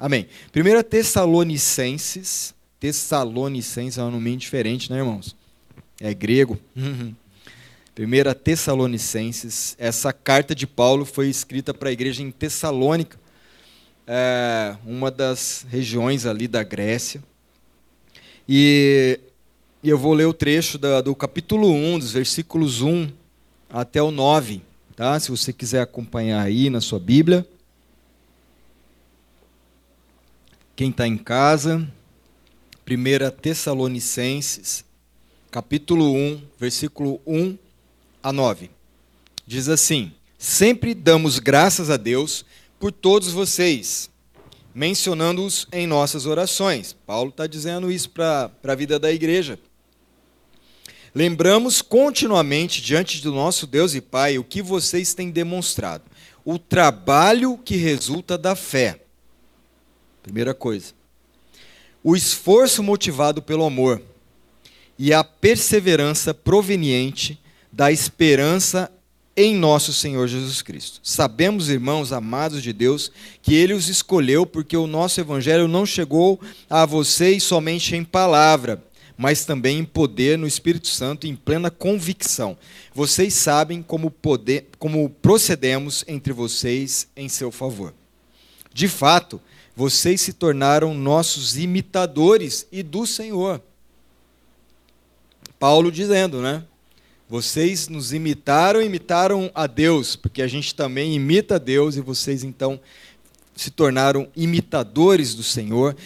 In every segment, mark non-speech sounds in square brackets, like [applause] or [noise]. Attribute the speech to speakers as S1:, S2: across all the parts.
S1: Amém. 1 Tessalonicenses. Tessalonicenses é um nome diferente, né, irmãos? É grego. 1 Tessalonicenses. Essa carta de Paulo foi escrita para a igreja em Tessalônica, é uma das regiões ali da Grécia. E, e eu vou ler o trecho da, do capítulo 1, dos versículos 1 até o 9, tá? se você quiser acompanhar aí na sua Bíblia. Quem está em casa, 1 Tessalonicenses, capítulo 1, versículo 1 a 9. Diz assim: Sempre damos graças a Deus por todos vocês, mencionando-os em nossas orações. Paulo está dizendo isso para a vida da igreja. Lembramos continuamente diante do nosso Deus e Pai o que vocês têm demonstrado, o trabalho que resulta da fé Primeira coisa. O esforço motivado pelo amor e a perseverança proveniente da esperança em nosso Senhor Jesus Cristo. Sabemos, irmãos amados de Deus, que Ele os escolheu porque o nosso Evangelho não chegou a vocês somente em palavra, mas também em poder no Espírito Santo, em plena convicção. Vocês sabem como, poder, como procedemos entre vocês em seu favor. De fato, vocês se tornaram nossos imitadores e do Senhor. Paulo dizendo, né? Vocês nos imitaram, imitaram a Deus, porque a gente também imita a Deus e vocês então se tornaram imitadores do Senhor.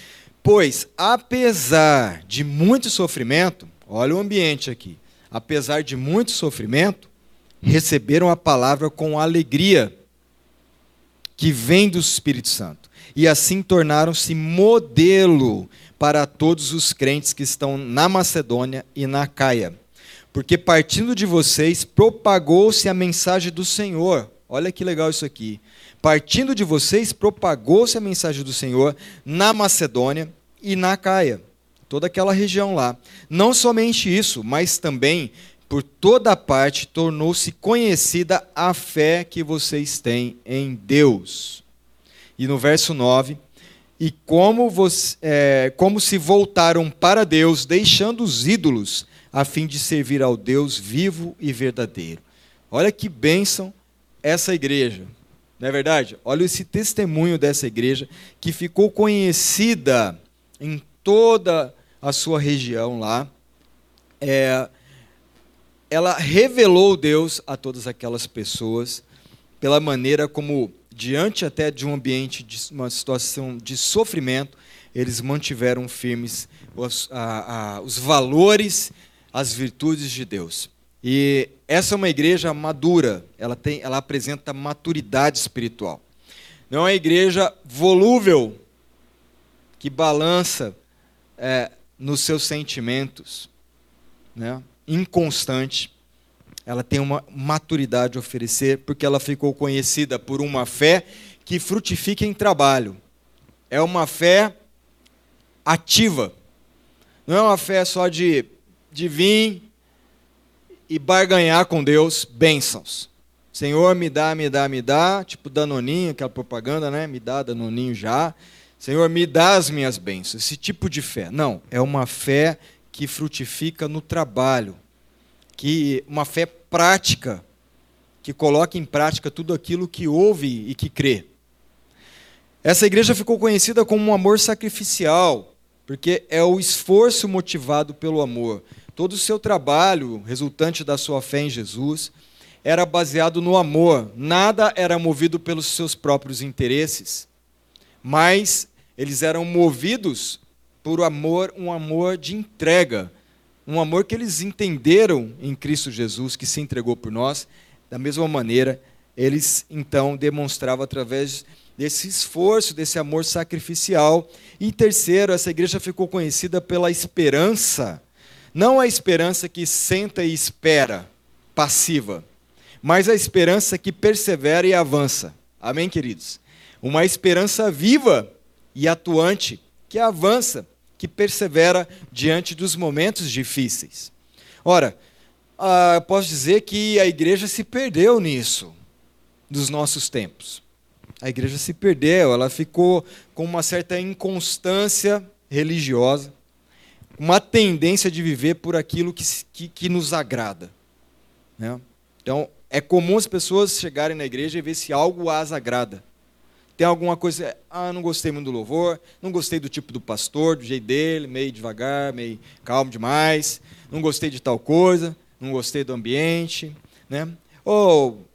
S1: Pois, apesar de muito sofrimento, olha o ambiente aqui, apesar de muito sofrimento, receberam a palavra com alegria que vem do Espírito Santo e assim tornaram-se modelo para todos os crentes que estão na Macedônia e na Caia. Porque partindo de vocês propagou-se a mensagem do Senhor. Olha que legal isso aqui. Partindo de vocês propagou-se a mensagem do Senhor na Macedônia e na Caia, toda aquela região lá. Não somente isso, mas também por toda parte tornou-se conhecida a fé que vocês têm em Deus. E no verso 9, e como, você, é, como se voltaram para Deus, deixando os ídolos, a fim de servir ao Deus vivo e verdadeiro. Olha que bênção essa igreja, não é verdade? Olha esse testemunho dessa igreja que ficou conhecida em toda a sua região lá. É, ela revelou Deus a todas aquelas pessoas pela maneira como diante até de um ambiente, de uma situação de sofrimento, eles mantiveram firmes os, a, a, os valores, as virtudes de Deus. E essa é uma igreja madura, ela, tem, ela apresenta maturidade espiritual. Não é uma igreja volúvel, que balança é, nos seus sentimentos, né? inconstante ela tem uma maturidade a oferecer, porque ela ficou conhecida por uma fé que frutifica em trabalho. É uma fé ativa. Não é uma fé só de, de vir e barganhar com Deus bênçãos. Senhor, me dá, me dá, me dá, tipo Danoninho, aquela propaganda, né? Me dá Danoninho já. Senhor, me dá as minhas bênçãos. Esse tipo de fé. Não, é uma fé que frutifica no trabalho, que uma fé prática, que coloca em prática tudo aquilo que ouve e que crê. Essa igreja ficou conhecida como um amor sacrificial, porque é o esforço motivado pelo amor. Todo o seu trabalho, resultante da sua fé em Jesus, era baseado no amor. Nada era movido pelos seus próprios interesses, mas eles eram movidos por amor, um amor de entrega, um amor que eles entenderam em Cristo Jesus, que se entregou por nós, da mesma maneira, eles então demonstravam através desse esforço, desse amor sacrificial. E terceiro, essa igreja ficou conhecida pela esperança, não a esperança que senta e espera, passiva, mas a esperança que persevera e avança. Amém, queridos? Uma esperança viva e atuante que avança que persevera diante dos momentos difíceis. Ora, ah, posso dizer que a igreja se perdeu nisso, dos nossos tempos. a igreja se perdeu, ela ficou com uma certa inconstância religiosa, uma tendência de viver por aquilo que, que, que nos agrada. Né? Então, é comum as pessoas chegarem na igreja e ver se algo as agrada. Tem alguma coisa, ah, não gostei muito do louvor, não gostei do tipo do pastor, do jeito dele, meio devagar, meio calmo demais, não gostei de tal coisa, não gostei do ambiente, né? Ou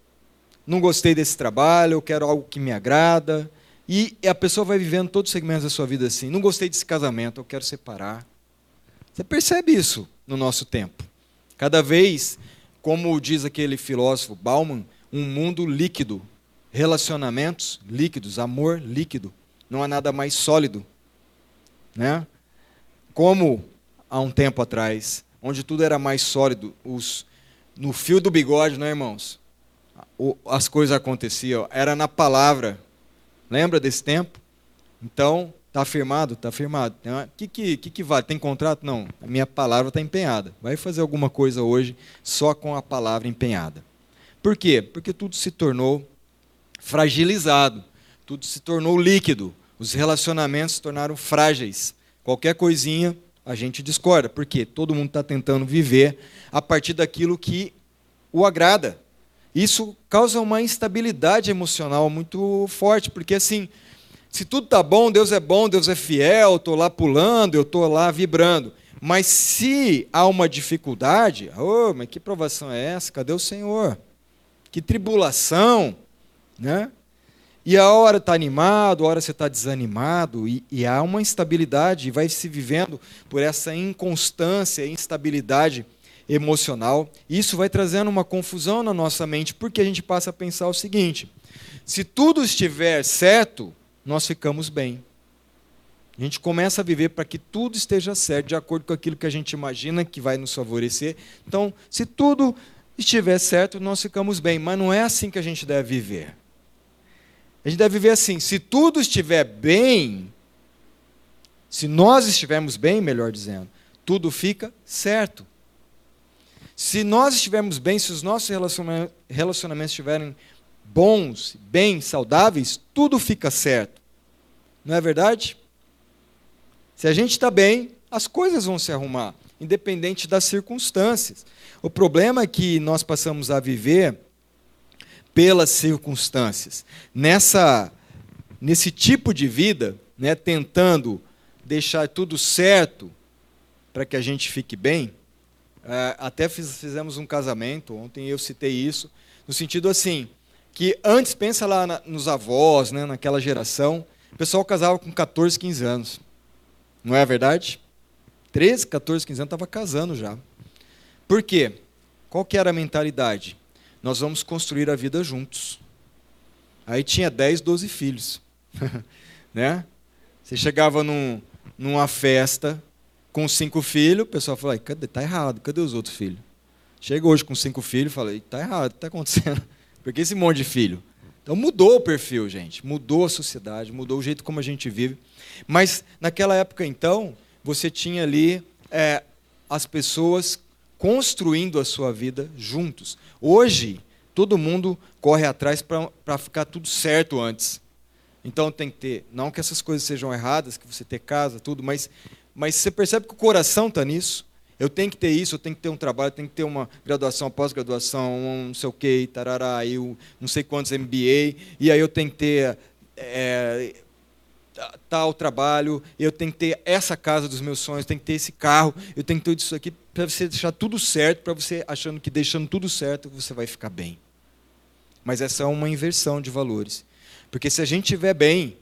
S1: não gostei desse trabalho, eu quero algo que me agrada. E a pessoa vai vivendo todos os segmentos da sua vida assim. Não gostei desse casamento, eu quero separar. Você percebe isso no nosso tempo. Cada vez, como diz aquele filósofo Bauman, um mundo líquido, relacionamentos líquidos, amor líquido. Não há nada mais sólido, né? Como há um tempo atrás, onde tudo era mais sólido, os no fio do bigode, não é, irmãos? As coisas aconteciam, era na palavra. Lembra desse tempo? Então, está afirmado? Está afirmado. O que, que, que, que vale? Tem contrato? Não. A minha palavra está empenhada. Vai fazer alguma coisa hoje só com a palavra empenhada. Por quê? Porque tudo se tornou fragilizado, tudo se tornou líquido, os relacionamentos se tornaram frágeis. Qualquer coisinha a gente discorda, porque todo mundo está tentando viver a partir daquilo que o agrada. Isso causa uma instabilidade emocional muito forte, porque assim, se tudo está bom, Deus é bom, Deus é fiel, estou lá pulando, eu estou lá vibrando. Mas se há uma dificuldade, oh, mas que provação é essa? Cadê o Senhor? Que tribulação, né? E a hora está animado, a hora você está desanimado, e, e, há uma instabilidade, e vai se vivendo por essa inconstância, instabilidade emocional. Isso vai trazendo uma confusão na nossa mente, porque a gente passa a pensar o seguinte: se tudo estiver certo, nós ficamos bem. A gente começa a viver para que tudo esteja certo, de acordo com aquilo que a gente imagina que vai nos favorecer. Então, se tudo estiver certo, nós ficamos bem. Mas não é assim que a gente deve viver. A gente deve viver assim: se tudo estiver bem, se nós estivermos bem, melhor dizendo, tudo fica certo. Se nós estivermos bem, se os nossos relacionamentos estiverem bons, bem, saudáveis, tudo fica certo. Não é verdade? Se a gente está bem, as coisas vão se arrumar, independente das circunstâncias. O problema é que nós passamos a viver pelas circunstâncias. Nessa, nesse tipo de vida, né, tentando deixar tudo certo para que a gente fique bem, é, até fiz, fizemos um casamento, ontem eu citei isso, no sentido assim, que antes, pensa lá na, nos avós, né, naquela geração, o pessoal casava com 14, 15 anos. Não é verdade? 13, 14, 15 anos estava casando já. Por quê? Qual que era a mentalidade? Nós vamos construir a vida juntos. Aí tinha 10, 12 filhos. [laughs] né? Você chegava num, numa festa com cinco filhos, o pessoal fala, cadê? Tá errado, cadê os outros filhos? Chega hoje com cinco filhos, fala, tá errado, está acontecendo? [laughs] Por que esse monte de filho? Então mudou o perfil, gente, mudou a sociedade, mudou o jeito como a gente vive. Mas naquela época, então, você tinha ali é, as pessoas construindo a sua vida juntos. Hoje, todo mundo corre atrás para ficar tudo certo antes. Então tem que ter, não que essas coisas sejam erradas, que você ter casa, tudo, mas, mas você percebe que o coração está nisso. Eu tenho que ter isso, eu tenho que ter um trabalho, eu tenho que ter uma graduação, pós-graduação, um não sei o quê, tarará, eu não sei quantos MBA, e aí eu tenho que ter é, tal trabalho, eu tenho que ter essa casa dos meus sonhos, eu tenho que ter esse carro, eu tenho que ter isso aqui para você deixar tudo certo, para você achando que deixando tudo certo você vai ficar bem. Mas essa é uma inversão de valores. Porque se a gente estiver bem,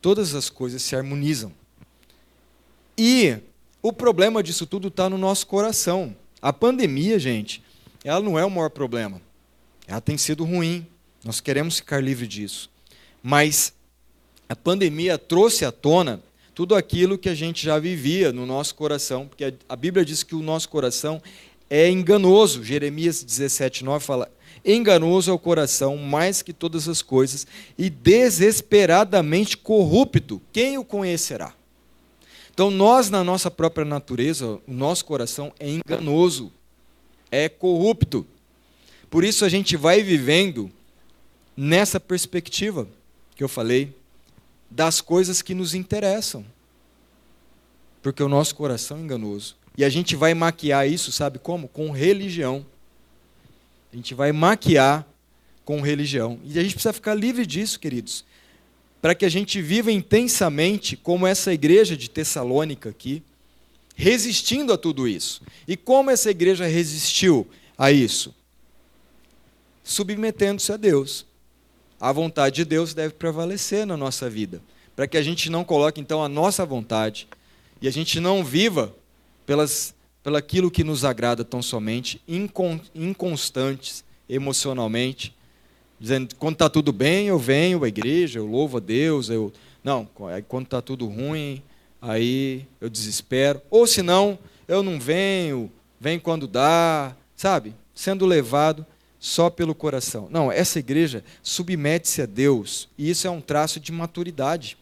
S1: todas as coisas se harmonizam. E o problema disso tudo está no nosso coração. A pandemia, gente, ela não é o maior problema. Ela tem sido ruim. Nós queremos ficar livre disso. Mas a pandemia trouxe à tona tudo aquilo que a gente já vivia no nosso coração, porque a Bíblia diz que o nosso coração é enganoso. Jeremias 17, 9 fala: enganoso é o coração mais que todas as coisas e desesperadamente corrupto. Quem o conhecerá? Então, nós, na nossa própria natureza, o nosso coração é enganoso, é corrupto. Por isso, a gente vai vivendo nessa perspectiva que eu falei, das coisas que nos interessam. Porque o nosso coração é enganoso. E a gente vai maquiar isso, sabe como? Com religião. A gente vai maquiar com religião. E a gente precisa ficar livre disso, queridos. Para que a gente viva intensamente, como essa igreja de Tessalônica aqui, resistindo a tudo isso. E como essa igreja resistiu a isso? Submetendo-se a Deus. A vontade de Deus deve prevalecer na nossa vida, para que a gente não coloque então a nossa vontade e a gente não viva pelas pelaquilo que nos agrada tão somente, inconstantes emocionalmente, dizendo quando está tudo bem eu venho à igreja, eu louvo a Deus, eu não, quando está tudo ruim aí eu desespero. Ou se não, eu não venho, vem quando dá, sabe? Sendo levado só pelo coração. Não, essa igreja submete-se a Deus, e isso é um traço de maturidade.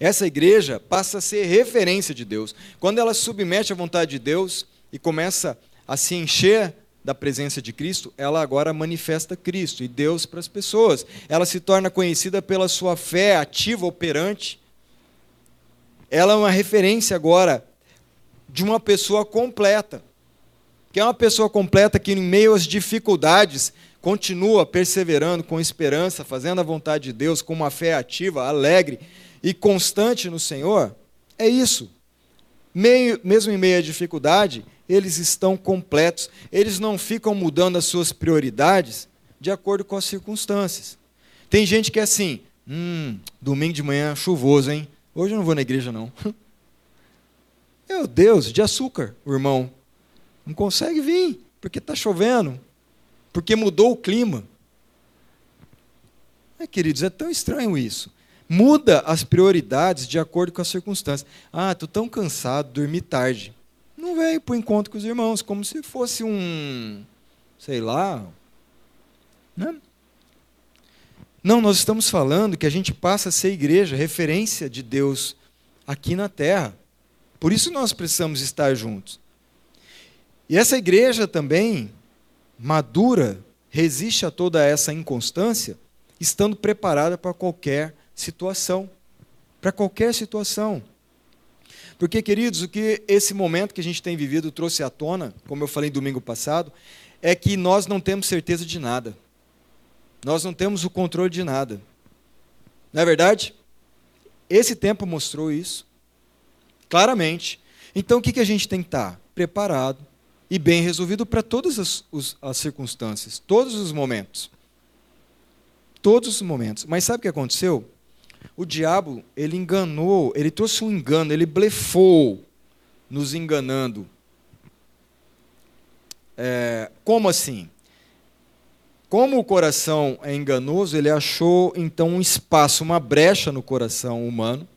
S1: Essa igreja passa a ser referência de Deus. Quando ela submete à vontade de Deus e começa a se encher da presença de Cristo, ela agora manifesta Cristo e Deus para as pessoas. Ela se torna conhecida pela sua fé ativa, operante, ela é uma referência agora de uma pessoa completa. Que é uma pessoa completa que, em meio às dificuldades, continua perseverando com esperança, fazendo a vontade de Deus, com uma fé ativa, alegre e constante no Senhor. É isso. Meio, mesmo em meio à dificuldade, eles estão completos. Eles não ficam mudando as suas prioridades de acordo com as circunstâncias. Tem gente que é assim: hum, domingo de manhã chuvoso, hein? Hoje eu não vou na igreja, não. [laughs] Meu Deus, de açúcar, irmão. Não consegue vir, porque está chovendo, porque mudou o clima. É, queridos, é tão estranho isso. Muda as prioridades de acordo com as circunstâncias. Ah, estou tão cansado, dormi tarde. Não vem para o encontro com os irmãos, como se fosse um, sei lá, né? Não, nós estamos falando que a gente passa a ser igreja, referência de Deus aqui na terra. Por isso nós precisamos estar juntos. E essa igreja também, madura, resiste a toda essa inconstância, estando preparada para qualquer situação. Para qualquer situação. Porque, queridos, o que esse momento que a gente tem vivido trouxe à tona, como eu falei domingo passado, é que nós não temos certeza de nada. Nós não temos o controle de nada. Não é verdade? Esse tempo mostrou isso claramente. Então, o que, a gente tem que estar? Preparado e bem resolvido para todas as, as circunstâncias, todos os momentos. Todos os momentos. Mas sabe o que aconteceu? O diabo, ele enganou, ele trouxe um engano, ele blefou, nos enganando. É, como assim? Como o coração é enganoso, ele achou então um espaço, uma brecha no coração humano,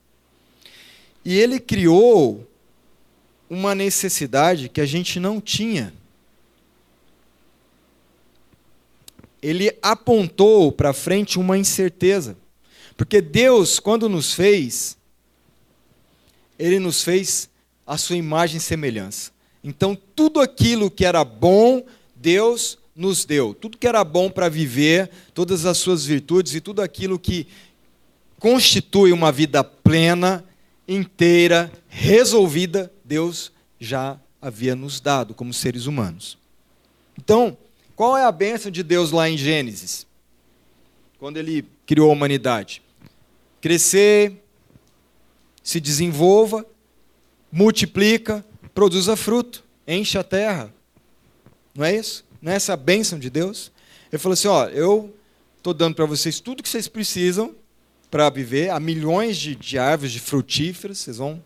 S1: e ele criou uma necessidade que a gente não tinha. Ele apontou para frente uma incerteza. Porque Deus, quando nos fez, ele nos fez a sua imagem e semelhança. Então, tudo aquilo que era bom, Deus nos deu. Tudo que era bom para viver, todas as suas virtudes e tudo aquilo que constitui uma vida plena, inteira, resolvida, Deus já havia nos dado como seres humanos. Então, qual é a bênção de Deus lá em Gênesis? Quando ele criou a humanidade? Crescer, se desenvolva, multiplica, produza fruto, enche a terra. Não é isso? Não é essa bênção de Deus? Ele falou assim: ó, eu estou dando para vocês tudo que vocês precisam para viver, há milhões de, de árvores de frutíferas, vocês vão.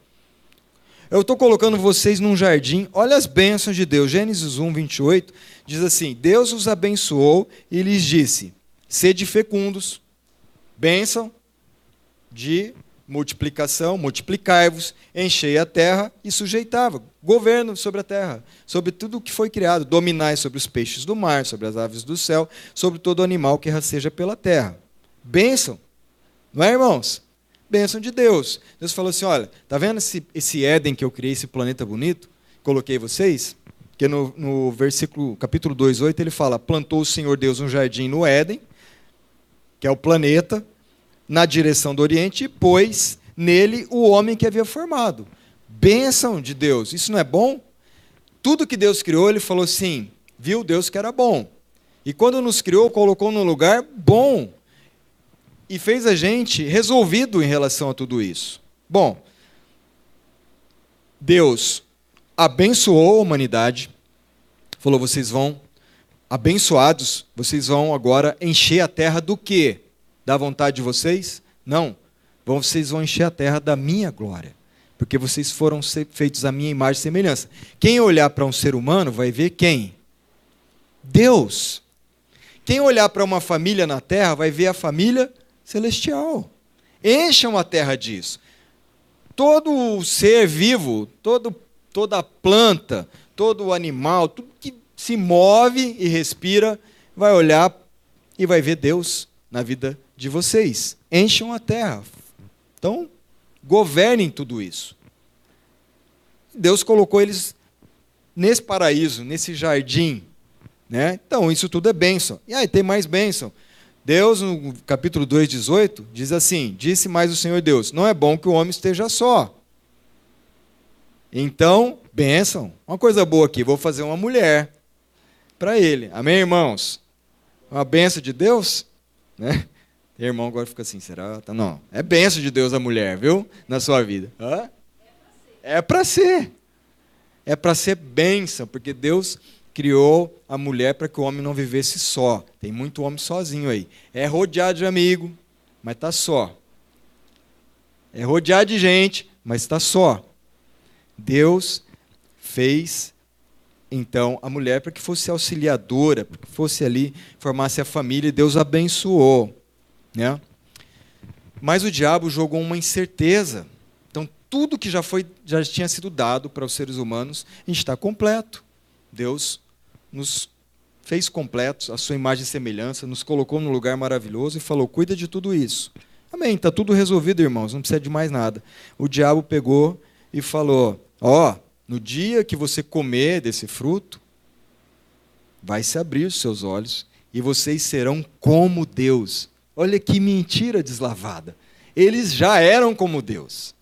S1: Eu estou colocando vocês num jardim, olha as bênçãos de Deus. Gênesis 1, 28 diz assim: Deus os abençoou e lhes disse: sede fecundos, bênção de multiplicação, multiplicai-vos, enchei a terra e sujeitava, governo sobre a terra, sobre tudo o que foi criado, dominai sobre os peixes do mar, sobre as aves do céu, sobre todo animal que rasteja pela terra. Bênção, não é, irmãos? Bênção de Deus. Deus falou assim: olha, tá vendo esse, esse Éden que eu criei, esse planeta bonito? Coloquei vocês? Que no, no versículo, capítulo 2, 8, ele fala: plantou o Senhor Deus um jardim no Éden, que é o planeta, na direção do Oriente e pôs nele o homem que havia formado. Bênção de Deus. Isso não é bom? Tudo que Deus criou, ele falou assim: viu Deus que era bom. E quando nos criou, colocou no lugar bom. E fez a gente resolvido em relação a tudo isso. Bom, Deus abençoou a humanidade, falou: vocês vão, abençoados, vocês vão agora encher a terra do quê? Da vontade de vocês? Não. Vocês vão encher a terra da minha glória. Porque vocês foram feitos à minha imagem e semelhança. Quem olhar para um ser humano vai ver quem? Deus. Quem olhar para uma família na terra vai ver a família celestial. Encham a terra disso. Todo ser vivo, todo, toda planta, todo animal, tudo que se move e respira, vai olhar e vai ver Deus na vida de vocês. Encham a terra. Então, governem tudo isso. Deus colocou eles nesse paraíso, nesse jardim. Né? Então, isso tudo é bênção. E aí tem mais bênção. Deus, no capítulo 2, 18, diz assim: Disse mais o Senhor Deus: Não é bom que o homem esteja só. Então, bênção. Uma coisa boa aqui, vou fazer uma mulher para ele. Amém, irmãos? Uma benção de Deus? Né? Irmão agora fica assim, será? Tá, não, é benção de Deus a mulher, viu? Na sua vida. Hã? É para ser. É para ser bênção, porque Deus criou a mulher para que o homem não vivesse só. Tem muito homem sozinho aí. É rodeado de amigo, mas está só. É rodeado de gente, mas está só. Deus fez então a mulher para que fosse auxiliadora, para que fosse ali, formasse a família, e Deus abençoou. Né? Mas o diabo jogou uma incerteza. Então tudo que já, foi, já tinha sido dado para os seres humanos está completo. Deus nos fez completos, a sua imagem e semelhança, nos colocou num lugar maravilhoso e falou: cuida de tudo isso. Amém, está tudo resolvido, irmãos, não precisa de mais nada. O diabo pegou e falou: ó, oh, no dia que você comer desse fruto, vai se abrir os seus olhos e vocês serão como Deus. Olha que mentira deslavada. Eles já eram como Deus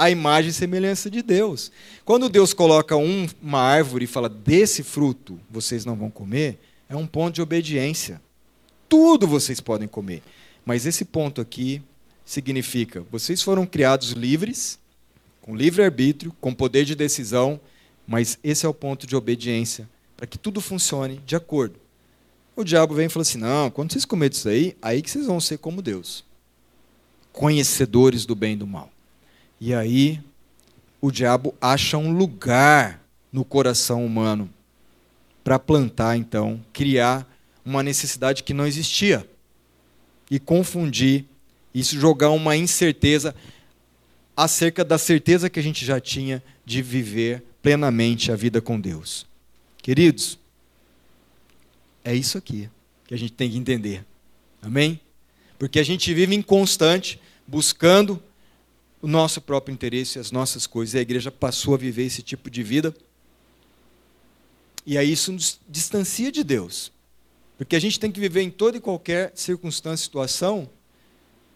S1: a imagem e semelhança de Deus. Quando Deus coloca um, uma árvore e fala, desse fruto vocês não vão comer, é um ponto de obediência. Tudo vocês podem comer. Mas esse ponto aqui significa: vocês foram criados livres, com livre-arbítrio, com poder de decisão, mas esse é o ponto de obediência, para que tudo funcione de acordo. O diabo vem e fala assim: não, quando vocês comerem isso aí, aí que vocês vão ser como Deus, conhecedores do bem e do mal. E aí o diabo acha um lugar no coração humano para plantar, então, criar uma necessidade que não existia e confundir isso, jogar uma incerteza acerca da certeza que a gente já tinha de viver plenamente a vida com Deus. Queridos, é isso aqui que a gente tem que entender. Amém? Porque a gente vive inconstante, buscando o nosso próprio interesse, as nossas coisas. E a igreja passou a viver esse tipo de vida. E aí isso nos distancia de Deus. Porque a gente tem que viver em toda e qualquer circunstância, situação,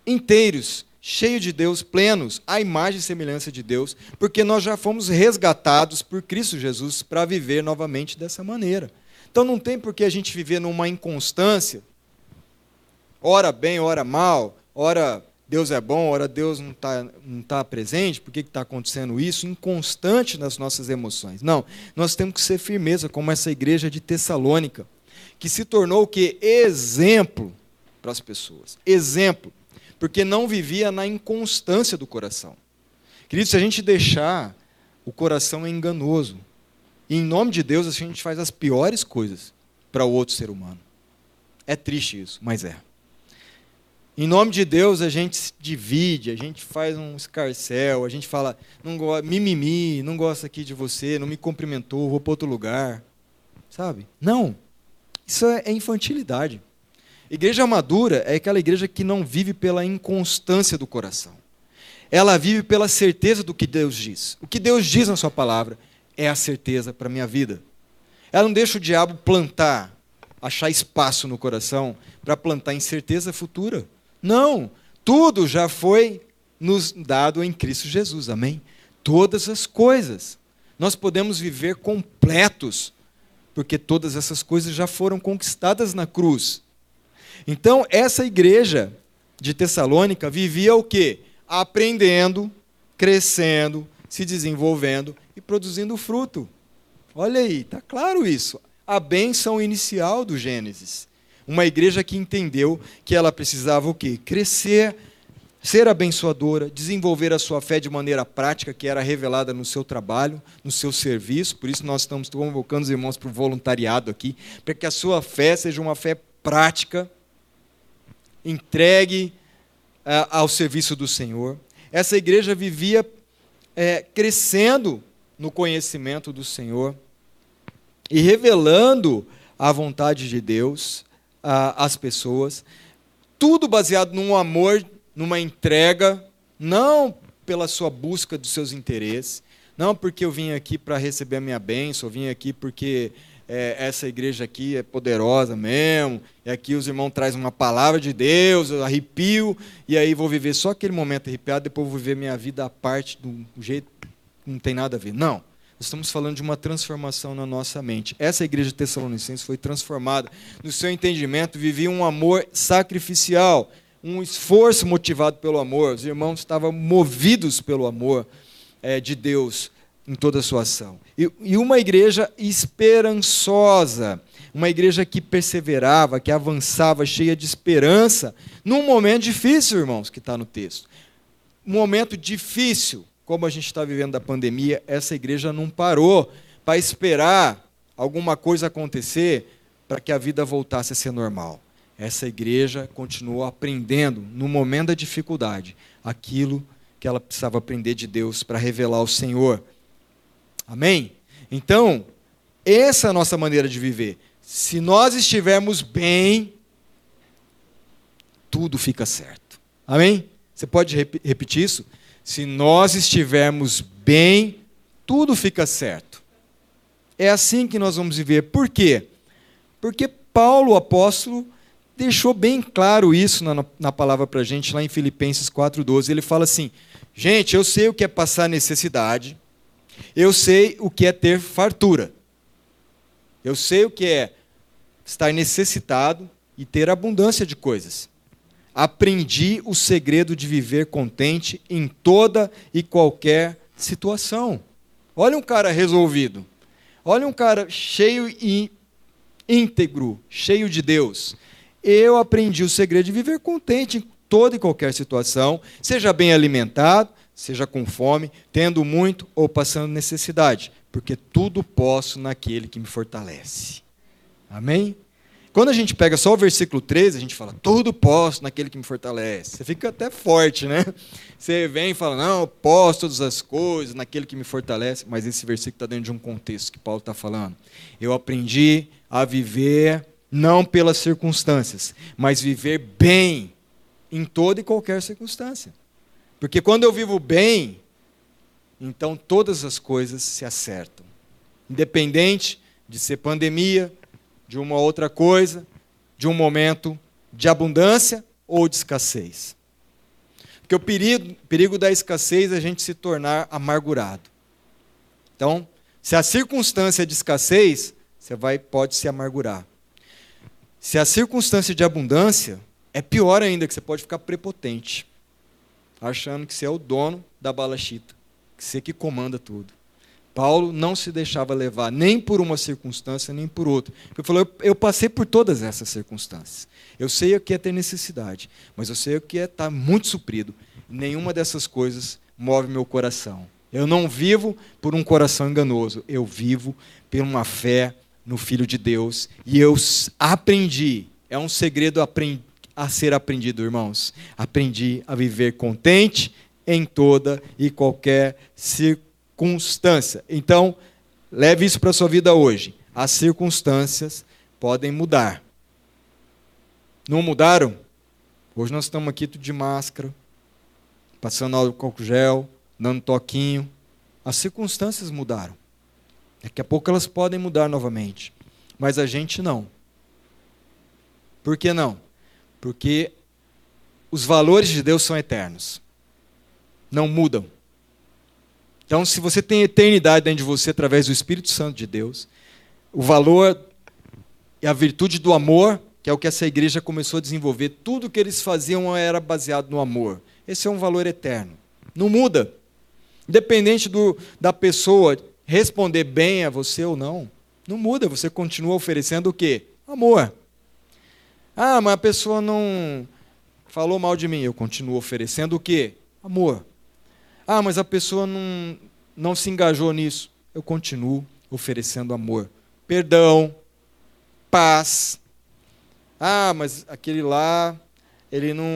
S1: inteiros, cheios de Deus, plenos, à imagem e semelhança de Deus, porque nós já fomos resgatados por Cristo Jesus para viver novamente dessa maneira. Então não tem por que a gente viver numa inconstância, ora bem, ora mal, ora Deus é bom, ora Deus não está não tá presente, por que está acontecendo isso? Inconstante nas nossas emoções. Não, nós temos que ser firmeza, como essa igreja de Tessalônica, que se tornou o que? Exemplo para as pessoas. Exemplo, porque não vivia na inconstância do coração. Querido, se a gente deixar, o coração é enganoso. E em nome de Deus, a gente faz as piores coisas para o outro ser humano. É triste isso, mas é. Em nome de Deus, a gente se divide, a gente faz um escarcel, a gente fala, não mimimi, não gosta aqui de você, não me cumprimentou, vou para outro lugar. Sabe? Não. Isso é infantilidade. Igreja madura é aquela igreja que não vive pela inconstância do coração. Ela vive pela certeza do que Deus diz. O que Deus diz na sua palavra é a certeza para a minha vida. Ela não deixa o diabo plantar, achar espaço no coração para plantar incerteza futura. Não. Tudo já foi nos dado em Cristo Jesus, amém? Todas as coisas. Nós podemos viver completos, porque todas essas coisas já foram conquistadas na cruz. Então, essa igreja de Tessalônica vivia o quê? Aprendendo, crescendo, se desenvolvendo e produzindo fruto. Olha aí, está claro isso. A bênção inicial do Gênesis. Uma igreja que entendeu que ela precisava o quê? Crescer, ser abençoadora, desenvolver a sua fé de maneira prática, que era revelada no seu trabalho, no seu serviço. Por isso nós estamos convocando os irmãos para o voluntariado aqui, para que a sua fé seja uma fé prática, entregue uh, ao serviço do Senhor. Essa igreja vivia é, crescendo no conhecimento do Senhor e revelando a vontade de Deus às pessoas, tudo baseado num amor, numa entrega, não pela sua busca dos seus interesses, não porque eu vim aqui para receber a minha bênção, eu vim aqui porque é, essa igreja aqui é poderosa mesmo, e aqui os irmãos trazem uma palavra de Deus, eu arrepio, e aí vou viver só aquele momento arrepiado, depois vou viver minha vida à parte, do jeito não tem nada a ver. Não. Estamos falando de uma transformação na nossa mente. Essa igreja de Tessalonicenses foi transformada. No seu entendimento, vivia um amor sacrificial, um esforço motivado pelo amor. Os irmãos estavam movidos pelo amor é, de Deus em toda a sua ação. E, e uma igreja esperançosa, uma igreja que perseverava, que avançava, cheia de esperança, num momento difícil, irmãos, que está no texto. Um momento difícil, como a gente está vivendo da pandemia, essa igreja não parou para esperar alguma coisa acontecer para que a vida voltasse a ser normal. Essa igreja continuou aprendendo, no momento da dificuldade, aquilo que ela precisava aprender de Deus para revelar o Senhor. Amém? Então, essa é a nossa maneira de viver. Se nós estivermos bem, tudo fica certo. Amém? Você pode repetir isso? Se nós estivermos bem, tudo fica certo. É assim que nós vamos viver. Por quê? Porque Paulo, o apóstolo, deixou bem claro isso na, na palavra para a gente lá em Filipenses 4,12. Ele fala assim: gente, eu sei o que é passar necessidade, eu sei o que é ter fartura. Eu sei o que é estar necessitado e ter abundância de coisas. Aprendi o segredo de viver contente em toda e qualquer situação. Olha um cara resolvido. Olha um cara cheio e íntegro, cheio de Deus. Eu aprendi o segredo de viver contente em toda e qualquer situação, seja bem alimentado, seja com fome, tendo muito ou passando necessidade, porque tudo posso naquele que me fortalece. Amém? Quando a gente pega só o versículo 13, a gente fala, tudo posso naquele que me fortalece. Você fica até forte, né? Você vem e fala, não, posso todas as coisas naquele que me fortalece. Mas esse versículo está dentro de um contexto que Paulo está falando. Eu aprendi a viver não pelas circunstâncias, mas viver bem em toda e qualquer circunstância. Porque quando eu vivo bem, então todas as coisas se acertam. Independente de ser pandemia, de uma outra coisa, de um momento de abundância ou de escassez. Porque o perigo, perigo da escassez é a gente se tornar amargurado. Então, se a circunstância é de escassez, você vai, pode se amargurar. Se a circunstância de abundância, é pior ainda, que você pode ficar prepotente achando que você é o dono da balachita, que você que comanda tudo. Paulo não se deixava levar nem por uma circunstância, nem por outra. Ele falou: eu, eu passei por todas essas circunstâncias. Eu sei o que é ter necessidade, mas eu sei o que é estar muito suprido. Nenhuma dessas coisas move meu coração. Eu não vivo por um coração enganoso, eu vivo por uma fé no Filho de Deus. E eu aprendi, é um segredo a ser aprendido, irmãos. Aprendi a viver contente em toda e qualquer circunstância. Então, leve isso para a sua vida hoje. As circunstâncias podem mudar. Não mudaram? Hoje nós estamos aqui tudo de máscara, passando álcool gel, dando toquinho. As circunstâncias mudaram. Daqui a pouco elas podem mudar novamente. Mas a gente não. Por que não? Porque os valores de Deus são eternos. Não mudam. Então, se você tem eternidade dentro de você através do Espírito Santo de Deus, o valor e a virtude do amor, que é o que essa igreja começou a desenvolver, tudo que eles faziam era baseado no amor. Esse é um valor eterno. Não muda. Independente do, da pessoa responder bem a você ou não, não muda. Você continua oferecendo o quê? Amor. Ah, mas a pessoa não falou mal de mim. Eu continuo oferecendo o quê? Amor. Ah, mas a pessoa não, não se engajou nisso. Eu continuo oferecendo amor. Perdão, paz. Ah, mas aquele lá, ele não,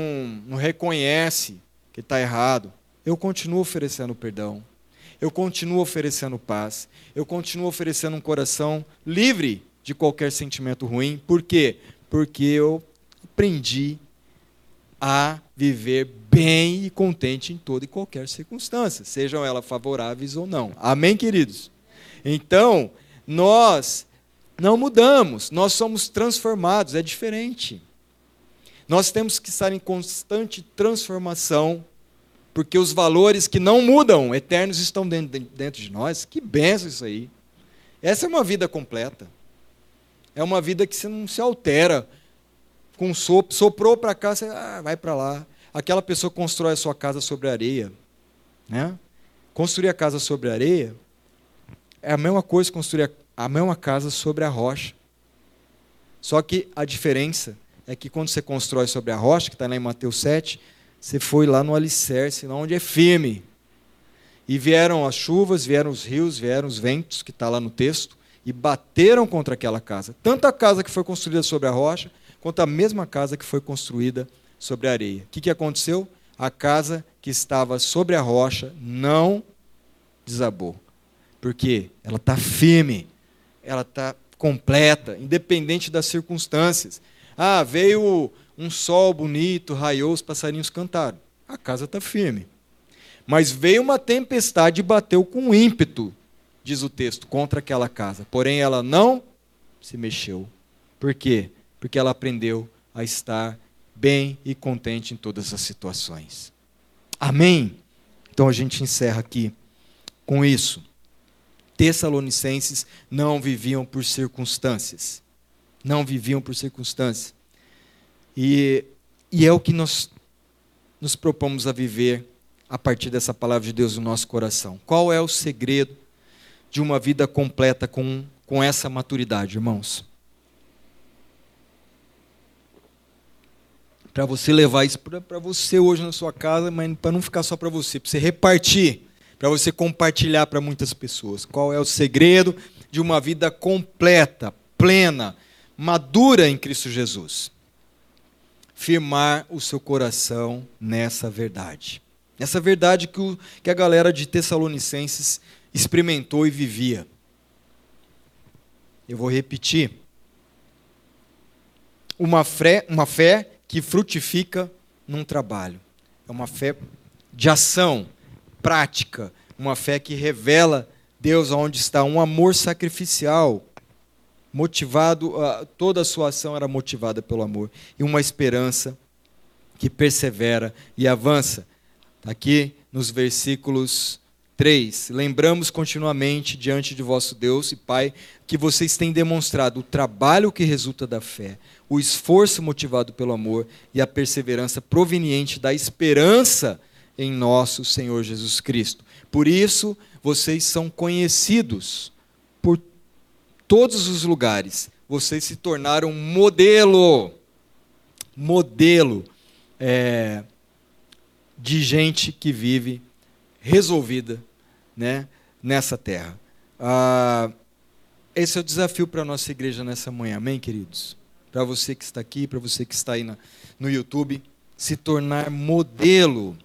S1: não reconhece que está errado. Eu continuo oferecendo perdão. Eu continuo oferecendo paz. Eu continuo oferecendo um coração livre de qualquer sentimento ruim. Por quê? Porque eu aprendi a viver bem e contente em toda e qualquer circunstância, sejam elas favoráveis ou não. Amém, queridos? Então, nós não mudamos, nós somos transformados, é diferente. Nós temos que estar em constante transformação, porque os valores que não mudam, eternos, estão dentro, de nós. Que benção isso aí. Essa é uma vida completa. É uma vida que você não se altera com sopro, soprou para cá, você ah, vai para lá. Aquela pessoa constrói a sua casa sobre areia. Né? Construir a casa sobre areia é a mesma coisa construir a mesma casa sobre a rocha. Só que a diferença é que quando você constrói sobre a rocha, que está lá em Mateus 7, você foi lá no alicerce, onde é firme. E vieram as chuvas, vieram os rios, vieram os ventos, que está lá no texto, e bateram contra aquela casa. Tanto a casa que foi construída sobre a rocha, quanto a mesma casa que foi construída sobre a areia. O que, que aconteceu? A casa que estava sobre a rocha não desabou. Porque ela está firme, ela está completa, independente das circunstâncias. Ah, veio um sol bonito, raiou, os passarinhos cantaram. A casa está firme. Mas veio uma tempestade e bateu com ímpeto, diz o texto, contra aquela casa. Porém, ela não se mexeu. Por quê? Porque ela aprendeu a estar bem e contente em todas as situações. Amém? Então a gente encerra aqui com isso. Tessalonicenses não viviam por circunstâncias. Não viviam por circunstâncias. E, e é o que nós nos propomos a viver a partir dessa palavra de Deus no nosso coração. Qual é o segredo de uma vida completa com, com essa maturidade, irmãos? Para você levar isso para você hoje na sua casa, mas para não ficar só para você, para você repartir, para você compartilhar para muitas pessoas. Qual é o segredo de uma vida completa, plena, madura em Cristo Jesus? Firmar o seu coração nessa verdade. Nessa verdade que, o, que a galera de Tessalonicenses experimentou e vivia. Eu vou repetir. Uma fé, uma fé que frutifica num trabalho. É uma fé de ação, prática, uma fé que revela Deus onde está, um amor sacrificial, motivado, toda a sua ação era motivada pelo amor, e uma esperança que persevera e avança. Tá aqui nos versículos 3. Lembramos continuamente diante de vosso Deus e Pai que vocês têm demonstrado o trabalho que resulta da fé, o esforço motivado pelo amor e a perseverança proveniente da esperança em nosso Senhor Jesus Cristo. Por isso, vocês são conhecidos por todos os lugares. Vocês se tornaram modelo, modelo é, de gente que vive resolvida né, nessa terra. Ah, esse é o desafio para a nossa igreja nessa manhã, amém, queridos? Para você que está aqui, para você que está aí na, no YouTube, se tornar modelo,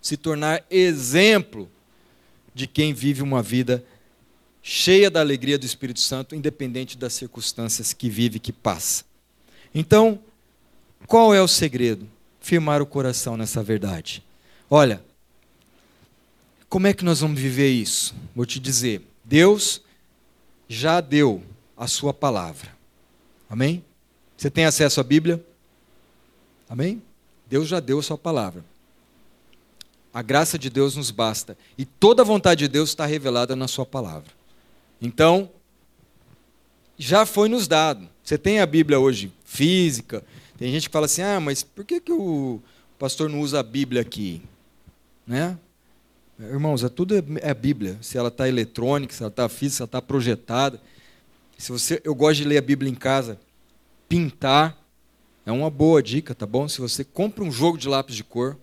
S1: se tornar exemplo de quem vive uma vida cheia da alegria do Espírito Santo, independente das circunstâncias que vive, que passa. Então, qual é o segredo? Firmar o coração nessa verdade. Olha, como é que nós vamos viver isso? Vou te dizer. Deus já deu a sua palavra. Amém? Você tem acesso à Bíblia? Amém? Deus já deu a sua palavra. A graça de Deus nos basta. E toda a vontade de Deus está revelada na sua palavra. Então, já foi nos dado. Você tem a Bíblia hoje física. Tem gente que fala assim: ah, mas por que, que o pastor não usa a Bíblia aqui? Né? Irmãos, é tudo é a Bíblia. Se ela está eletrônica, se ela está física, se ela está projetada. Se você, eu gosto de ler a Bíblia em casa, pintar é uma boa dica, tá bom? Se você compra um jogo de lápis de cor,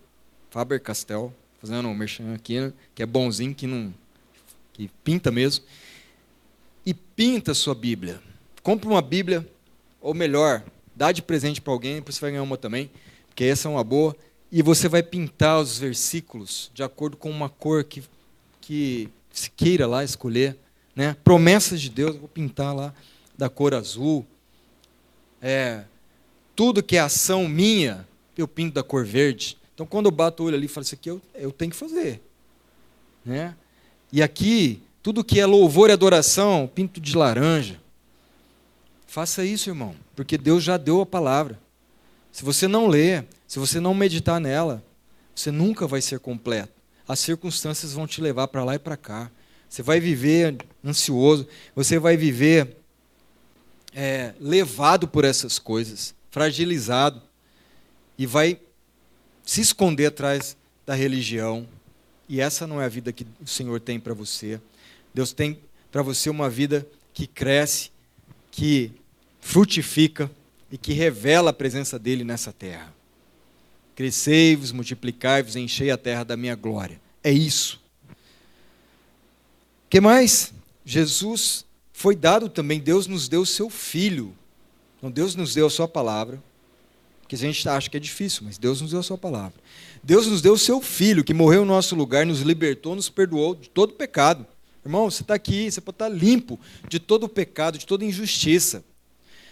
S1: Faber Castell, fazendo um merchan aqui, né, que é bonzinho, que não que pinta mesmo, e pinta a sua Bíblia. Compre uma Bíblia, ou melhor, dá de presente para alguém, depois você vai ganhar uma também, porque essa é uma boa, e você vai pintar os versículos de acordo com uma cor que, que se queira lá escolher. Né? Promessas de Deus, eu vou pintar lá da cor azul. É, tudo que é ação minha, eu pinto da cor verde. Então, quando eu bato o olho ali e falo, isso aqui eu, eu tenho que fazer. Né? E aqui, tudo que é louvor e adoração, pinto de laranja. Faça isso, irmão, porque Deus já deu a palavra. Se você não ler, se você não meditar nela, você nunca vai ser completo. As circunstâncias vão te levar para lá e para cá. Você vai viver ansioso, você vai viver é, levado por essas coisas, fragilizado, e vai se esconder atrás da religião. E essa não é a vida que o Senhor tem para você. Deus tem para você uma vida que cresce, que frutifica e que revela a presença dele nessa terra. Crescei-vos, multiplicai-vos, enchei a terra da minha glória. É isso. que mais? Jesus foi dado também, Deus nos deu o seu filho. Então Deus nos deu a sua palavra, que a gente acha que é difícil, mas Deus nos deu a sua palavra. Deus nos deu o seu filho, que morreu no nosso lugar, nos libertou, nos perdoou de todo pecado. Irmão, você está aqui, você pode estar limpo de todo o pecado, de toda injustiça.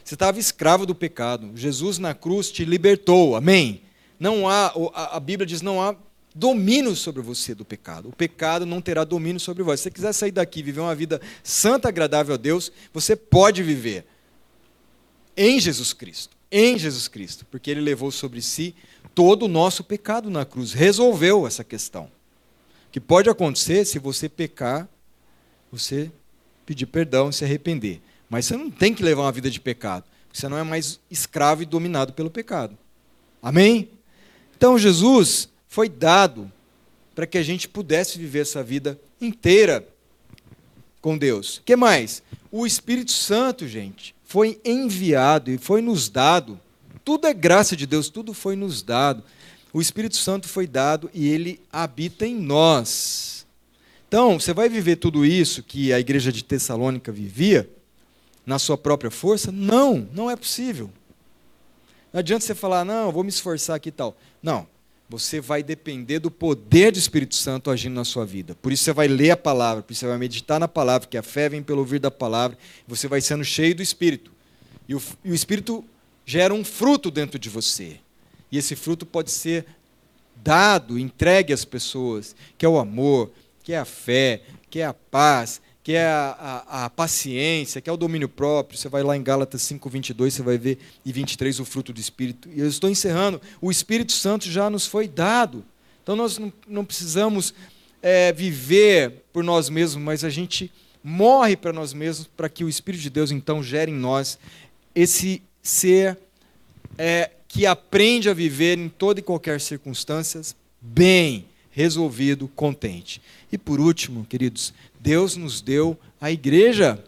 S1: Você estava escravo do pecado. Jesus na cruz te libertou. Amém? Não há, a Bíblia diz, não há domínio sobre você do pecado. O pecado não terá domínio sobre você. Se você quiser sair daqui e viver uma vida santa, agradável a Deus, você pode viver em Jesus Cristo em Jesus Cristo, porque ele levou sobre si todo o nosso pecado na cruz, resolveu essa questão. O que pode acontecer se você pecar, você pedir perdão e se arrepender. Mas você não tem que levar uma vida de pecado, porque você não é mais escravo e dominado pelo pecado. Amém? Então Jesus foi dado para que a gente pudesse viver essa vida inteira com Deus. Que mais? O Espírito Santo, gente foi enviado e foi nos dado. Tudo é graça de Deus, tudo foi nos dado. O Espírito Santo foi dado e ele habita em nós. Então, você vai viver tudo isso que a igreja de Tessalônica vivia na sua própria força? Não, não é possível. Não adianta você falar, não, vou me esforçar aqui e tal. Não, você vai depender do poder do Espírito Santo agindo na sua vida. Por isso você vai ler a palavra, por isso você vai meditar na palavra, que a fé vem pelo ouvir da palavra, você vai sendo cheio do Espírito. E o, e o Espírito gera um fruto dentro de você. E esse fruto pode ser dado, entregue às pessoas, que é o amor, que é a fé, que é a paz, que é a, a, a, paciência, que é o domínio próprio. Você vai lá em Gálatas 5, 22, você vai ver, e 23, o fruto do Espírito. E eu estou encerrando. O Espírito Santo já nos foi dado. Então nós não, não precisamos é, viver por nós mesmos, mas a gente morre para nós mesmos, para que o Espírito de Deus então gere em nós esse ser é, que aprende a viver em toda e qualquer circunstância bem resolvido, contente. E por último, queridos, Deus nos deu a igreja,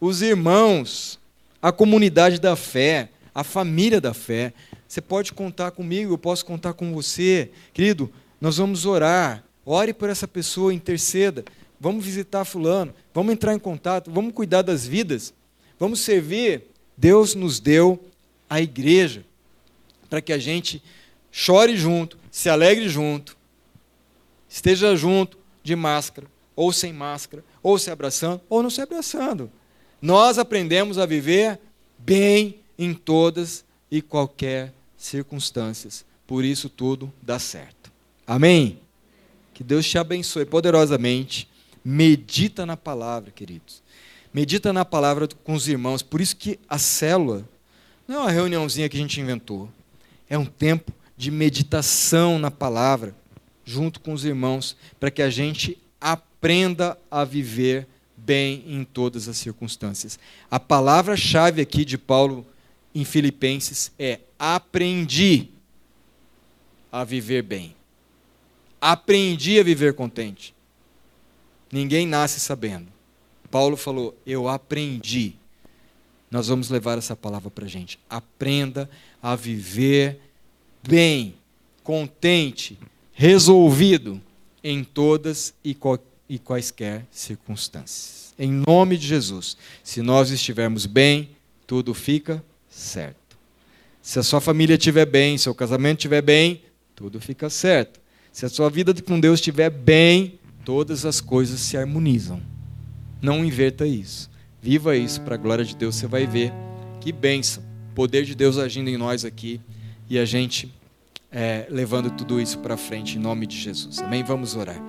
S1: os irmãos, a comunidade da fé, a família da fé. Você pode contar comigo, eu posso contar com você. Querido, nós vamos orar. Ore por essa pessoa, interceda. Vamos visitar fulano, vamos entrar em contato, vamos cuidar das vidas, vamos servir. Deus nos deu a igreja para que a gente chore junto, se alegre junto, esteja junto de máscara, ou sem máscara, ou se abraçando, ou não se abraçando. Nós aprendemos a viver bem em todas e qualquer circunstâncias. Por isso tudo dá certo. Amém? Que Deus te abençoe poderosamente. Medita na palavra, queridos. Medita na palavra com os irmãos. Por isso que a célula não é uma reuniãozinha que a gente inventou. É um tempo de meditação na palavra, junto com os irmãos, para que a gente aprenda a viver bem em todas as circunstâncias. A palavra-chave aqui de Paulo em Filipenses é aprendi a viver bem. Aprendi a viver contente. Ninguém nasce sabendo. Paulo falou: Eu aprendi. Nós vamos levar essa palavra para a gente. Aprenda a viver bem, contente, resolvido em todas e, e quaisquer circunstâncias. Em nome de Jesus. Se nós estivermos bem, tudo fica certo. Se a sua família estiver bem, seu casamento estiver bem, tudo fica certo. Se a sua vida com Deus estiver bem, todas as coisas se harmonizam. Não inverta isso. Viva isso para a glória de Deus, você vai ver que bênção. Poder de Deus agindo em nós aqui e a gente é, levando tudo isso para frente em nome de Jesus. Amém? Vamos orar.